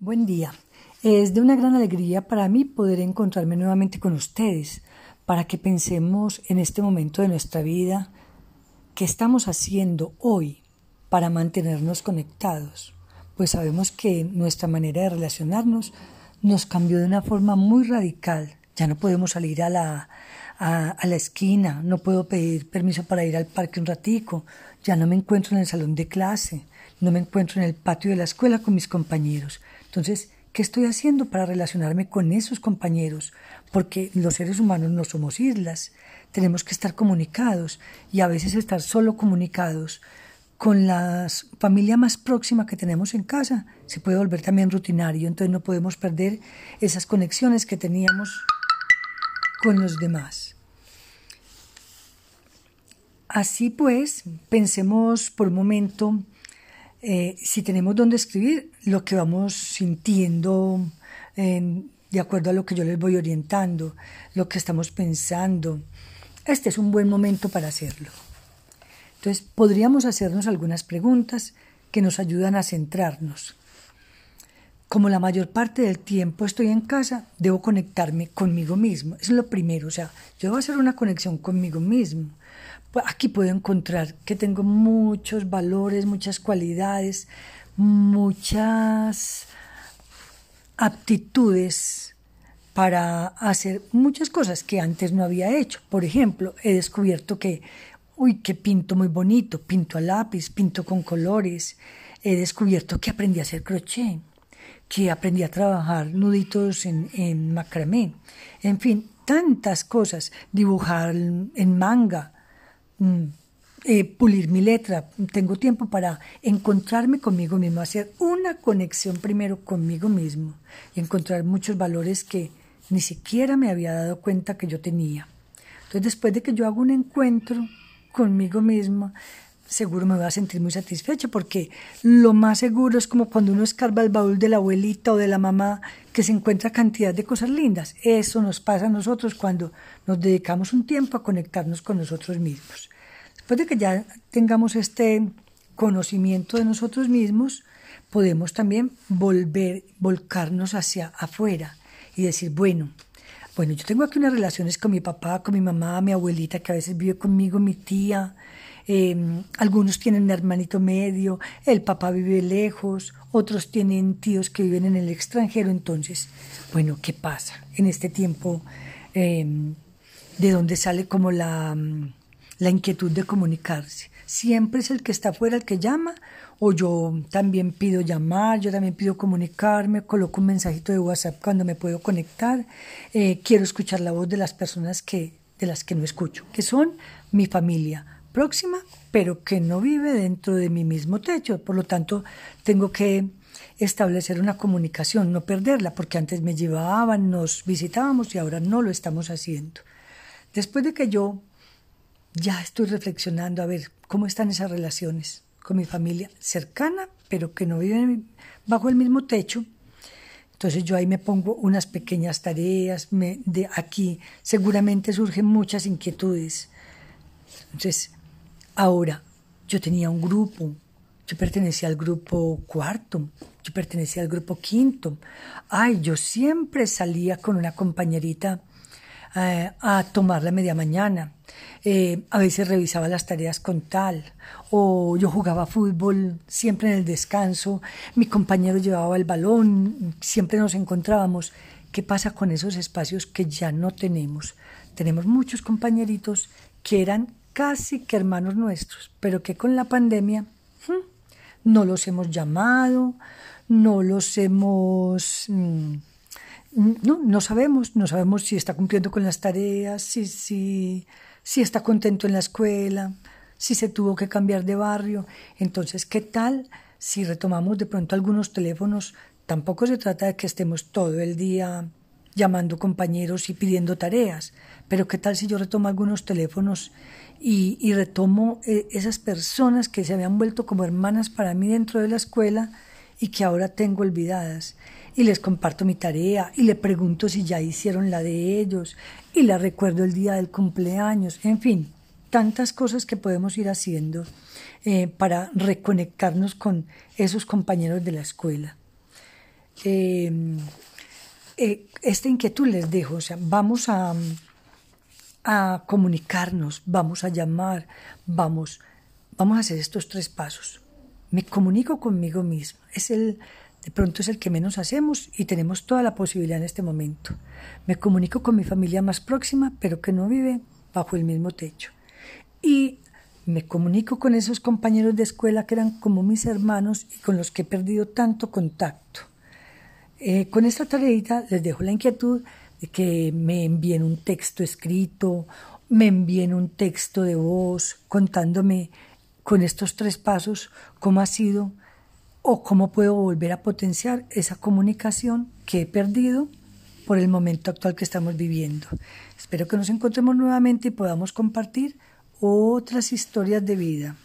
Buen día. Es de una gran alegría para mí poder encontrarme nuevamente con ustedes, para que pensemos en este momento de nuestra vida qué estamos haciendo hoy para mantenernos conectados, pues sabemos que nuestra manera de relacionarnos nos cambió de una forma muy radical. Ya no podemos salir a la, a, la esquina, no puedo pedir permiso para ir al parque un ratico, ya no me encuentro en el salón de clase, no me encuentro en el patio de la escuela con mis compañeros. Entonces, ¿qué estoy haciendo para relacionarme con esos compañeros? Porque los seres humanos no somos islas, tenemos que estar comunicados y a veces estar solo comunicados con la familia más próxima que tenemos en casa se puede volver también rutinario, entonces no podemos perder esas conexiones que teníamos con los demás. Así pues, pensemos por un momento eh, si tenemos dónde escribir lo que vamos sintiendo de acuerdo a lo que yo les voy orientando, lo que estamos pensando. Este es un buen momento para hacerlo. Entonces, podríamos hacernos algunas preguntas que nos ayudan a centrarnos. Como la mayor parte del tiempo estoy en casa, debo conectarme conmigo mismo. es lo primero. O sea, yo debo hacer una conexión conmigo mismo. Pues aquí puedo encontrar que tengo muchos valores, muchas cualidades, muchas aptitudes para hacer muchas cosas que antes no había hecho. Por ejemplo, he descubierto que, uy, que pinto muy bonito, pinto a lápiz, pinto con colores. He descubierto que aprendí a hacer crochet, que aprendí a trabajar nuditos en, en macramé. En fin, tantas cosas, dibujar en manga, eh, pulir mi letra, tengo tiempo para encontrarme conmigo mismo, hacer una conexión primero conmigo mismo y encontrar muchos valores que ni siquiera me había dado cuenta que yo tenía. Entonces, después de que yo hago un encuentro conmigo misma, seguro me voy a sentir muy satisfecha porque lo más seguro es como cuando uno escarba el baúl de la abuelita o de la mamá que se encuentra cantidad de cosas lindas. Eso nos pasa a nosotros cuando nos dedicamos un tiempo a conectarnos con nosotros mismos. Después de que ya tengamos este conocimiento de nosotros mismos, podemos también volver, volcarnos hacia afuera y decir, bueno, bueno, yo tengo aquí unas relaciones con mi papá, con mi mamá, mi abuelita que a veces vive conmigo, mi tía, Em, algunos tienen un hermanito medio, el papá vive lejos, otros tienen tíos que viven en el extranjero. Entonces, bueno, ¿qué pasa en este tiempo? Em, ¿De dónde sale como la, la inquietud de comunicarse? ¿Siempre es el que está afuera el que llama? ¿O yo también pido llamar, yo también pido comunicarme, coloco un mensajito de WhatsApp cuando me puedo conectar? Eh, quiero escuchar la voz de las personas que, de las que no escucho, que son mi familia, próxima, pero que no vive dentro de mi mismo techo. Por lo tanto, tengo que establecer una comunicación, no perderla, porque antes me llevaban, nos visitábamos y ahora no lo estamos haciendo. Después de que yo ya estoy reflexionando a ver cómo están esas relaciones con mi familia cercana, pero que no vive bajo el mismo techo, entonces yo ahí me pongo unas pequeñas tareas, me, de aquí seguramente surgen muchas inquietudes. Entonces, Ahora, yo tenía un grupo, yo pertenecía al grupo cuarto, yo pertenecía al grupo quinto. Ay, yo siempre salía con una compañerita eh, a tomar la media mañana. Eh, a veces revisaba las tareas con tal, o yo jugaba fútbol siempre en el descanso, mi compañero llevaba el balón, siempre nos encontrábamos. ¿Qué pasa con esos espacios que ya no tenemos? Tenemos muchos compañeritos que eran casi que hermanos nuestros, pero que con la pandemia no los hemos llamado, no los hemos... Mm, no, no sabemos, no sabemos si está cumpliendo con las tareas, si, si, si está contento en la escuela, si se tuvo que cambiar de barrio. Entonces, ¿qué tal si retomamos de pronto algunos teléfonos? Tampoco se trata de que estemos todo el día llamando compañeros y pidiendo tareas, pero ¿qué tal si yo retomo algunos teléfonos y, retomo eh, esas personas que se habían vuelto como hermanas para mí dentro de la escuela y que ahora tengo olvidadas. Y les comparto mi tarea y le pregunto si ya hicieron la de ellos y la recuerdo el día del cumpleaños. En fin, tantas cosas que podemos ir haciendo eh, para reconectarnos con esos compañeros de la escuela. eh, eh, esta inquietud les dejo, o sea, vamos a, a comunicarnos, vamos a llamar, vamos, vamos a hacer estos tres pasos. Me comunico conmigo mismo, es el, de pronto es el que menos hacemos y tenemos toda la posibilidad en este momento. Me comunico con mi familia más próxima, pero que no vive bajo el mismo techo. Y me comunico con esos compañeros de escuela que eran como mis hermanos y con los que he perdido tanto contacto. Eh, con esta tarea les dejo la inquietud de que me envíen un texto escrito, me envíen un texto de voz contándome con estos tres pasos cómo ha sido o cómo puedo volver a potenciar esa comunicación que he perdido por el momento actual que estamos viviendo. Espero que nos encontremos nuevamente y podamos compartir otras historias de vida.